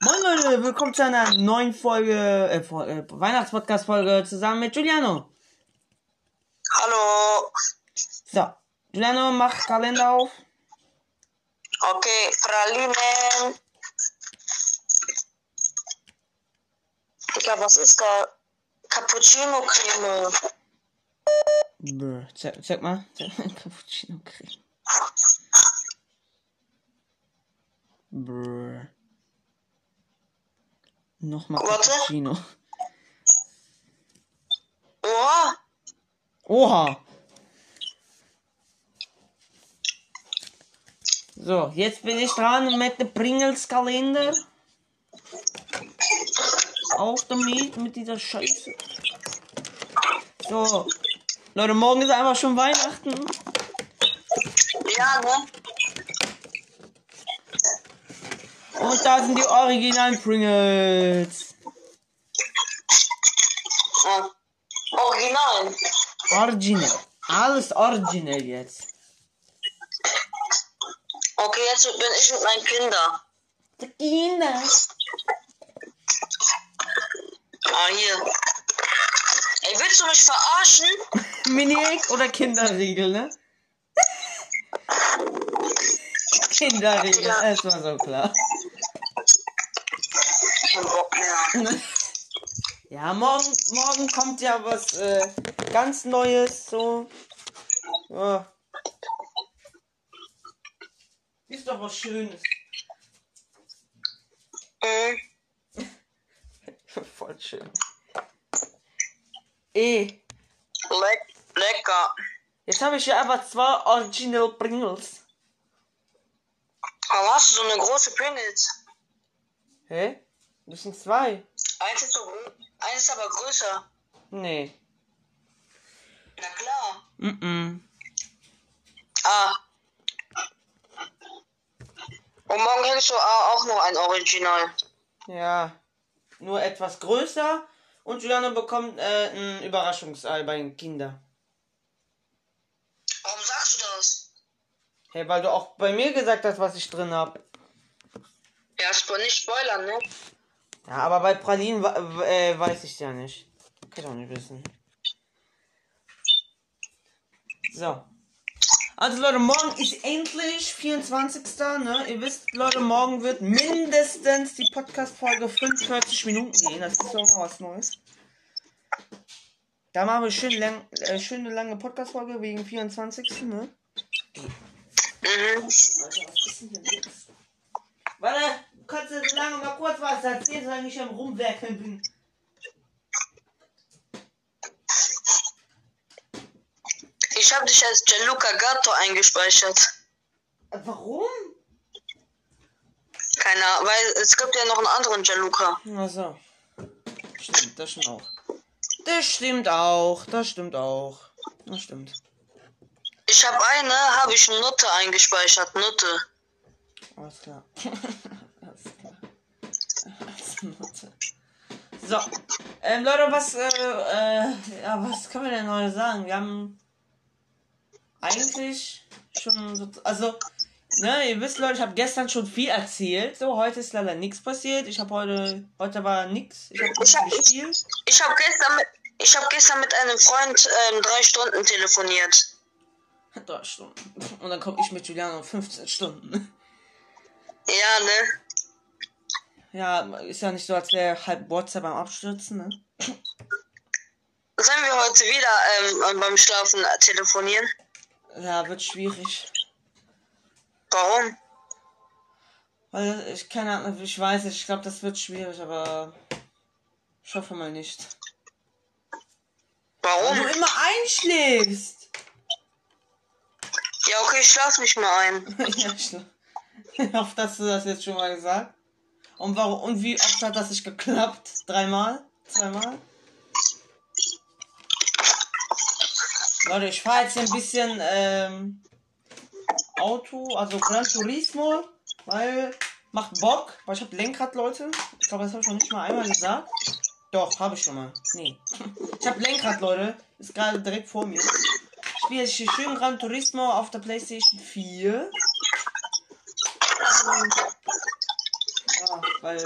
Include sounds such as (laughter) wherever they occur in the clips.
Moin Leute, willkommen zu einer neuen Folge, äh, äh Weihnachtspodcast-Folge zusammen mit Giuliano. Hallo. So, Giuliano, mach Kalender auf. Okay, Pralinen. Digga, was ist da? Cappuccino-Creme. Brr, zeig, zeig mal. (laughs) Zeig mal, Cappuccino Creme. Brr. Nochmal. Cappuccino. Oha. Oha. So, jetzt bin ich dran mit dem Pringles Kalender. Auf damit mit dieser Scheiße. So. Leute, morgen ist einfach schon Weihnachten. Ja, ne? Und da sind die originalen Pringles. Ja. Original. Original. Alles original jetzt. Okay, jetzt bin ich mit meinen Kindern. Die Kinder. Ah, hier. Ey, willst du mich verarschen? (laughs) Mini-Egg oder Kinderriegel, ne? (laughs) Kinderriegel, das war so klar. (laughs) Ja, morgen, morgen kommt ja was äh, ganz Neues, so. Ja. Ist doch was Schönes. Mhm. (laughs) Voll schön. Eh, Leck, lecker. jetzt habe ich hier einfach zwei Original Pringles. Warum hast du so eine große Pringles? Hä? Das sind zwei. Eins ist, so, eins ist aber größer. Nee. Na klar. Mhm. Ah. Und morgen hättest du au- auch noch ein Original. Ja. Nur etwas größer. Und Juliane bekommt äh, ein Überraschungsei bei den Kindern. Warum sagst du das? Hey, weil du auch bei mir gesagt hast, was ich drin hab. Ja, nicht spoilern, ne? Ja, aber bei Pralinen äh, weiß ich ja nicht. Kann ich auch nicht wissen. So. Also Leute, morgen ist endlich 24. Ne? Ihr wisst, Leute, morgen wird mindestens die Podcast-Folge 45 Minuten gehen. Das ist doch mal was Neues. Da machen wir schön lang, äh, schöne lange Podcast-Folge wegen 24. Ne? Mhm. Alter, was ist denn hier los? Warte, kannst du lange mal kurz was erzählen, solange ich am Rumwerkeln bin? Ich habe dich als Gianluca Gatto eingespeichert. Warum? Keine Ahnung, weil es gibt ja noch einen anderen Gianluca. Ach so. Stimmt, das stimmt auch. Das stimmt auch, das stimmt auch. Das stimmt. Ich habe eine, habe ich Nutte eingespeichert. Nutte. Alles klar. (laughs) Alles klar. Als Mutter. So. Ähm, Leute, was, äh, äh, ja, was können wir denn heute sagen? Wir haben eigentlich schon so, also, ne, ihr wisst, Leute, ich habe gestern schon viel erzählt. So, heute ist leider nichts passiert. Ich habe heute, heute war nichts. Ich habe Ich hab- gespielt. Ich habe gestern mit, ich habe gestern mit einem Freund ähm, drei Stunden telefoniert. Drei Stunden. Und dann komme ich mit Juliano 15 Stunden. Ja, ne? Ja, ist ja nicht so, als wäre halb WhatsApp am Abstürzen, ne? Sollen wir heute wieder ähm, beim Schlafen telefonieren? Ja, wird schwierig. Warum? Weil ich keine Ahnung, ich weiß ich glaube, das wird schwierig, aber ich hoffe mal nicht. Weil Warum? du immer einschläfst. Ja, okay, ich schlaf nicht mehr ein. (laughs) ja, ich, ich (laughs) hoffe, dass du das jetzt schon mal gesagt. Und warum und wie oft hat das nicht geklappt? Dreimal? Zweimal? Leute, ich fahre jetzt ein bisschen ähm, Auto, also Gran Turismo, weil macht Bock, weil ich habe Lenkrad, Leute. Ich glaube, das habe ich noch nicht mal einmal gesagt. Doch, habe ich schon mal. Nee. (laughs) Ich habe Lenkrad, Leute. Ist gerade direkt vor mir. Ich spiele jetzt hier schön Gran Turismo auf der Playstation 4. Ah. Weil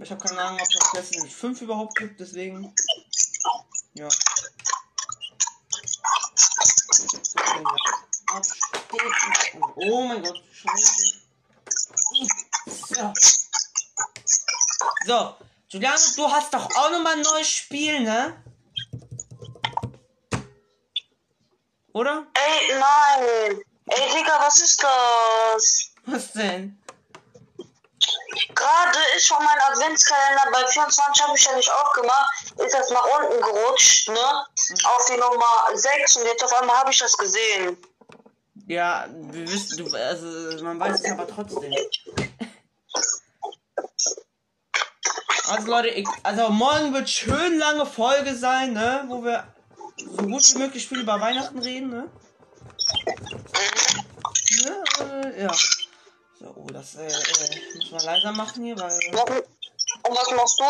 ich habe keine Ahnung, ob es Destiny 5 überhaupt gibt, deswegen. Ja. Oh mein Gott, Scheiße. So. So, Juliane, du hast doch auch nochmal ein neues Spiel, ne? Oder? Ey, nein. Ey, Digga, was ist das? Was denn? Gerade ist schon mein Adventskalender bei 24 habe ich ja nicht aufgemacht, ist das nach unten gerutscht, ne? Auf die Nummer 6 und jetzt auf einmal habe ich das gesehen. Ja, wir wissen, du, also man weiß es aber trotzdem. Also Leute, ich, also morgen wird schön lange Folge sein, ne? Wo wir so gut wie möglich viel über Weihnachten reden, ne? ne äh, ja. Das äh, äh, muss man leiser machen hier, weil. Und was machst du?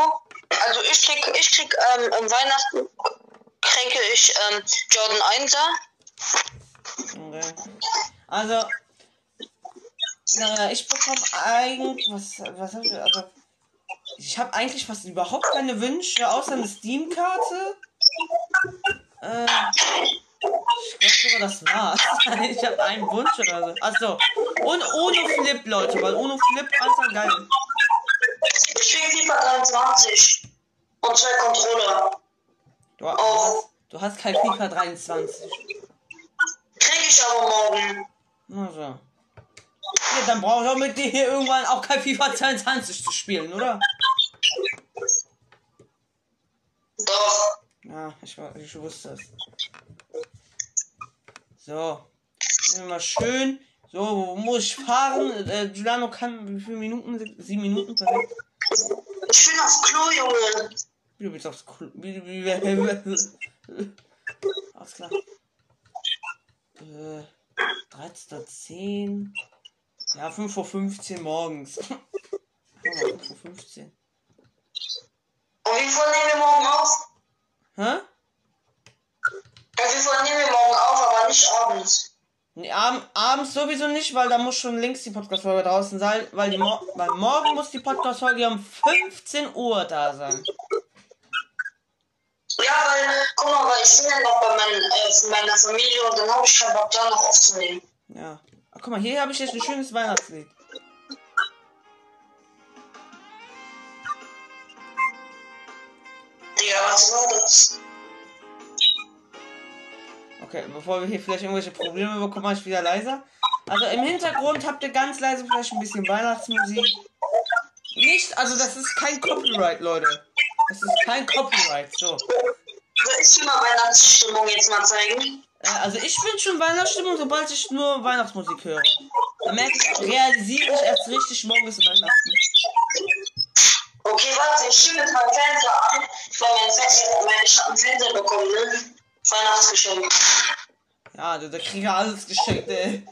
Also ich krieg, ich krieg ähm, im Weihnachten kriege ich ähm, Jordan 1er. Okay. Also, naja, ich bekomme eigentlich, was, was hab ich, also, ich habe eigentlich fast überhaupt keine Wünsche, außer eine Steam-Karte. Äh, ich glaube sogar, das war's. (laughs) ich habe einen Wunsch oder so. Achso. Und ohne Flip, Leute, weil ohne Flip einfach geil. Ich krieg FIFA 23 und zwei Controller. Du, hast, du hast kein FIFA 23. Krieg ich aber morgen. Na so. Ja, dann brauche ich auch mit dir hier irgendwann auch kein FIFA 22 zu spielen, oder? Doch. Ja, ich, ich wusste es. So. Immer schön. So, wo muss ich fahren? Äh, Giuliano kann wie viele Minuten? Sieben Minuten, perfekt. Ich bin aufs Klo, Junge. Wie du bist aufs Klo. Wie, wie, wie, wie, Alles klar. Äh, 13.10. Ja, 5.15 Uhr morgens. ja, 5.15 Uhr. Und wie viel nehmen wir morgen auf? Hä? Also wir nehmen wir morgen auf, aber nicht abends. Nee, ab, abends sowieso nicht, weil da muss schon links die Podcast-Folge draußen sein, weil, die Mo weil morgen muss die Podcast-Folge um 15 Uhr da sein. Ja, weil, guck mal, weil ich bin ja noch bei mein, äh, meiner Familie und dann habe ich keinen Bock da noch aufzunehmen. Ja. Ach, guck mal, hier habe ich jetzt ein schönes Weihnachtslied. Digga, was war das? Okay, bevor wir hier vielleicht irgendwelche Probleme bekommen, mache ich wieder leiser. Also im Hintergrund habt ihr ganz leise vielleicht ein bisschen Weihnachtsmusik. Nicht, also das ist kein Copyright, Leute. Das ist kein Copyright, so. Soll ich dir mal Weihnachtsstimmung jetzt mal zeigen? Äh, also ich bin schon Weihnachtsstimmung, sobald ich nur Weihnachtsmusik höre. Da merke ich, realisiere ich erst richtig, morgen ist Weihnachten. Okay, warte, ich stimme jetzt meinen Fernseher an, weil mein mein, habe einen Fernseher bekommen, ne? Weihnachtsgeschenk. Ja, du, da krieg ich alles geschenkt, ey.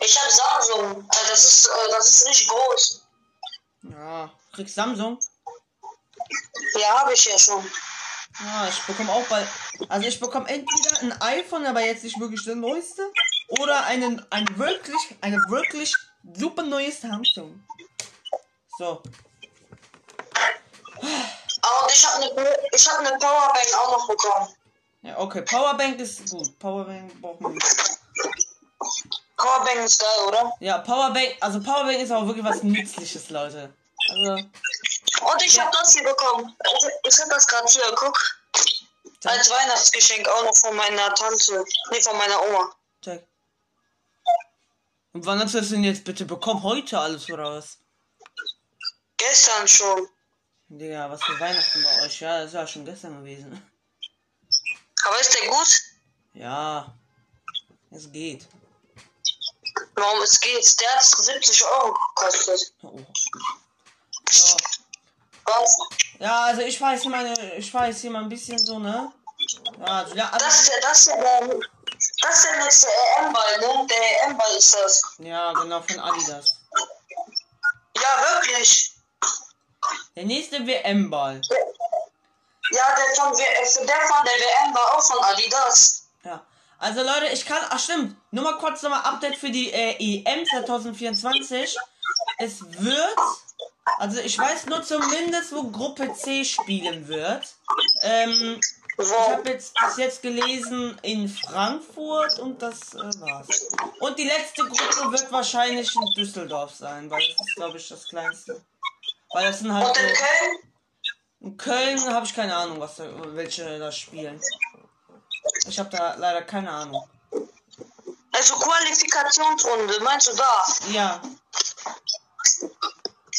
Ich hab Samsung. Also das ist, äh, das ist nicht groß. Ja, kriegst Samsung? Ja, habe ich ja schon. Ja, ich bekomme auch bald. Also ich bekomme entweder ein iPhone, aber jetzt nicht wirklich der neueste, oder einen, ein wirklich, eine wirklich super neue Samsung. So. Und ich habe eine, ich hab eine Powerbank auch noch bekommen. Ja, okay. Powerbank ist gut. Powerbank braucht man nicht. Powerbank ist geil, oder? Ja, Powerbank, also Powerbank ist auch wirklich was Nützliches, Leute. Also. Und ich habe das hier bekommen. Also, ich hab das gerade hier, guck. Als Weihnachtsgeschenk auch noch von meiner Tante. Nee, von meiner Oma. Check. Und wann hast du das denn jetzt bitte bekommen? Heute alles oder was? Gestern schon. Digga, was für Weihnachten bei euch? Ja, das war schon gestern gewesen. Aber ist der gut? Ja. Es geht. Warum es geht? Der hat 70 Euro gekostet. Oh. Ja. Was? ja, also ich weiß meine, ich weiß hier mal ein bisschen so, ne? Ja, also, ja, also, Das ist ja, das ist ja der, das ist der EM-Ball, ne? Der EM-Ball ist das. ja, genau, von Adidas. Ja, wirklich. Der nächste WM-Ball. Ja, der von, W- äh, der von der WM war auch von Adidas. Ja. Also Leute, ich kann. Ach stimmt. Nur mal kurz nochmal Update für die äh, EM 2024. es wird, also ich weiß nur zumindest, wo Gruppe C spielen wird. Ähm, ich habe jetzt bis jetzt gelesen in Frankfurt und das äh, war's. Und die letzte Gruppe wird wahrscheinlich in Düsseldorf sein, weil das ist, glaube ich, das kleinste. Weil das sind halt. Und in Köln? In Köln habe ich keine Ahnung, was da, welche da spielen. Ich habe da leider keine Ahnung. Also Qualifikationsrunde, meinst du da? Ja,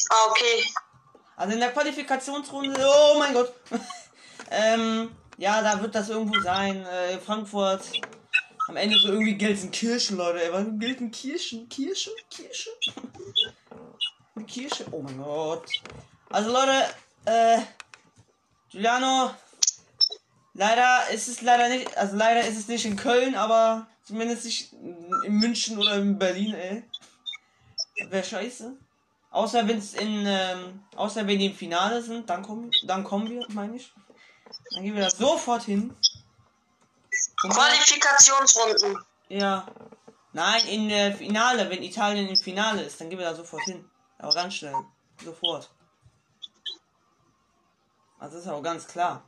Ah, okay. also in der Qualifikationsrunde, oh mein Gott. (laughs) ähm, ja, da wird das irgendwo sein. Äh, Frankfurt. Am Ende so irgendwie Gelsenkirchen, Leute. Ey, was Gelsenkirchen? Kirche? Kirche? Eine Kirche? Oh mein Gott. Also Leute, äh, Giuliano, leider ist es leider nicht, also leider ist es nicht in Köln, aber zumindest nicht in München oder in Berlin, ey. Wäre scheiße. Außer wenn es in, ähm, außer wenn die im Finale sind, dann kommen, dann kommen wir, meine ich. Dann gehen wir da sofort hin. Und Qualifikationsrunden. ja. Nein, in der Finale, wenn Italien im Finale ist, dann gehen wir da sofort hin. Aber ganz schnell. Sofort. Also ist auch ganz klar.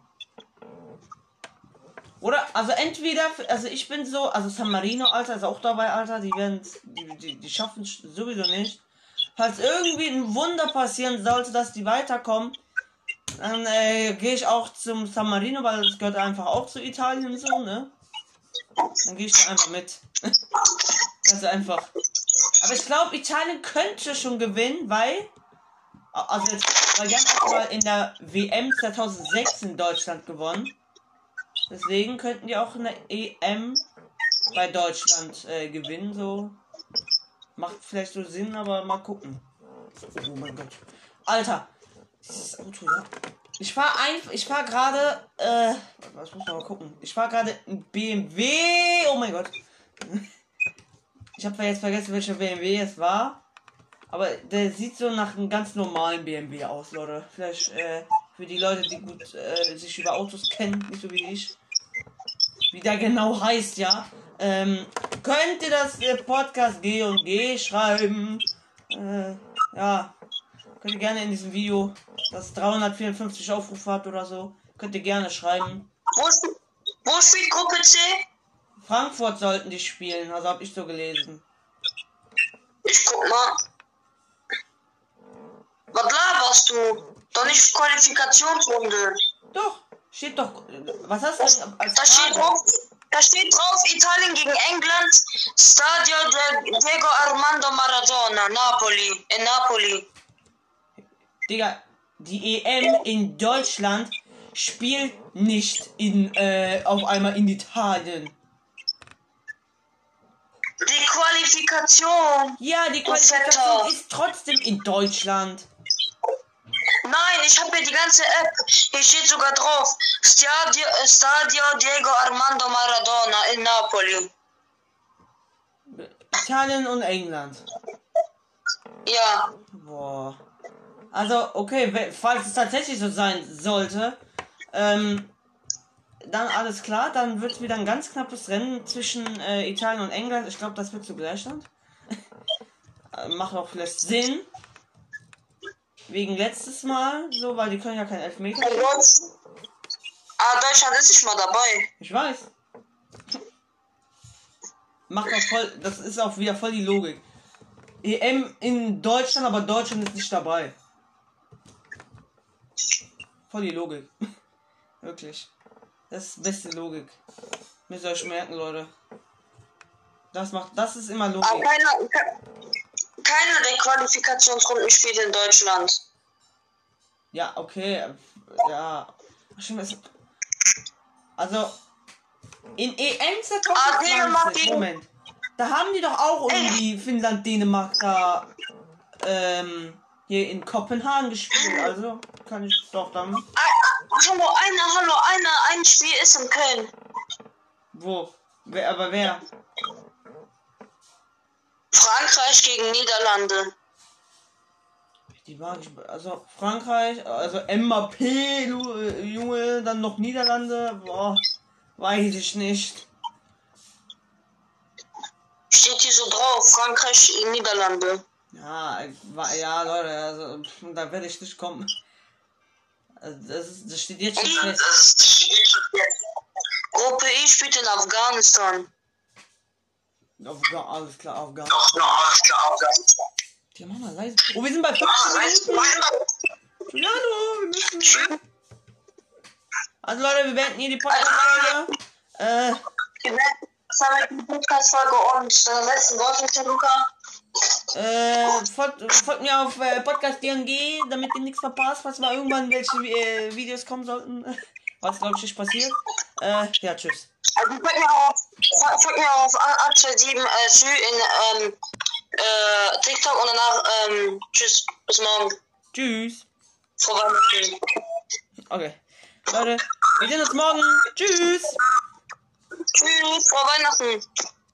Oder, also entweder, also ich bin so, also San Marino, Alter, ist auch dabei, Alter, die werden, die, die, die schaffen es sowieso nicht. Falls irgendwie ein Wunder passieren sollte, dass die weiterkommen, dann äh, gehe ich auch zum San Marino, weil das gehört einfach auch zu Italien so, ne? Dann gehe ich da einfach mit. (laughs) Ganz einfach. Aber ich glaube, Italien könnte schon gewinnen, weil. Also jetzt, haben auch mal in der WM 2006 in Deutschland gewonnen. Deswegen könnten die auch in der EM bei Deutschland äh, gewinnen. So. Macht vielleicht so Sinn, aber mal gucken. Oh mein Gott. Alter. Dieses Auto, ja. Ich fahr ein, ich fahr gerade, äh, was muss man mal gucken? Ich fahr gerade ein BMW. Oh mein Gott. (laughs) Ich habe jetzt vergessen, welcher BMW es war. Aber der sieht so nach einem ganz normalen BMW aus, Leute. Vielleicht äh, für die Leute, die gut äh, sich über Autos kennen, nicht so wie ich. Wie der genau heißt, ja. Ähm, könnt ihr das äh, Podcast G und G schreiben? Äh, ja. Könnt ihr gerne in diesem Video, das 354 Aufrufe hat oder so, könnt ihr gerne schreiben. Wo, sp wo spielt Gruppe C? Frankfurt sollten die spielen, also habe ich so gelesen. Ich guck mal. Was laberst du? Doch nicht Qualifikationsrunde. Doch, steht doch. Was hast du denn als Da steht drauf, da steht drauf Italien gegen England, Stadio de Diego Armando Maradona, Napoli, in Napoli. Digga, die EM in Deutschland spielt nicht in, äh, auf einmal in Italien. Die Qualifikation. Ja, die. Qualifikation ist trotzdem in Deutschland. Nein, ich habe hier die ganze App. Hier steht sogar drauf. Stadio, Stadio Diego Armando Maradona in Napoli. Italien und England. Ja. Boah. Also, okay, falls es tatsächlich so sein sollte, ähm, dann alles klar, dann wird es wieder ein ganz knappes Rennen zwischen äh, Italien und England. Ich glaube, das wird zu Gleichstand. (laughs) Äh, Macht auch vielleicht Sinn. Wegen letztes Mal, so, weil die können ja kein Elfmeter. Oh Gott. Ah, Deutschland ist nicht mal dabei. Ich weiß. Macht auch voll, das ist auch wieder voll die Logik. EM in Deutschland, aber Deutschland ist nicht dabei. Voll die Logik. (laughs) Wirklich. Das ist beste Logik. Müsst ihr euch merken, Leute. Das macht, das ist immer Aber Logik. keiner, ke- keiner der Qualifikationsrunden spielt in Deutschland. Ja, okay. Ja. Stimmt, es- Also, in EM Ah, Dänemark 2020, gegen- Moment. Da haben die doch auch irgendwie Finnland, Dänemark da ähm, hier in Kopenhagen gespielt. Also kann ich doch dann. Ah, ah, hallo, einer, hallo, einer, ein Spiel ist in Köln. Wo? Wer, aber wer? Frankreich gegen Niederlande. Die mag ich. Also Frankreich, also MAP, du, äh, Junge, dann noch Niederlande. Boah, weiß ich nicht. Steht hier so drauf, Frankreich gegen Niederlande. Ja, ja, Leute, also, da werde ich nicht kommen. Also, das, ist, das steht jetzt schon fest. Gruppe E spielt in Afghanistan. Afga alles klar, Afghanistan. alles klar, Afghanistan. Ja, mach mal leise. Oh, wir sind bei 15 Minuten. Hallo, wir müssen. Also Leute, wir beenden hier die Podcast-Folge. Äh. Wir die Podcast-Folge und äh, letzten Worte, Luca. Äh, folgt, folgt, mir auf äh, Podcast DNG, damit ihr nichts verpasst, falls mal irgendwann welche äh, Videos kommen sollten. (laughs) Was glaube ich nicht passiert. Äh, ja, tschüss. Also folgt mir auf, folgt mir auf 827 äh, in ähm, äh, TikTok und danach ähm, tschüss, bis morgen. Tschüss. Frohe Weihnachten. Okay. Leute, wir sehen uns morgen. Tschüss. Tschüss, frohe Weihnachten.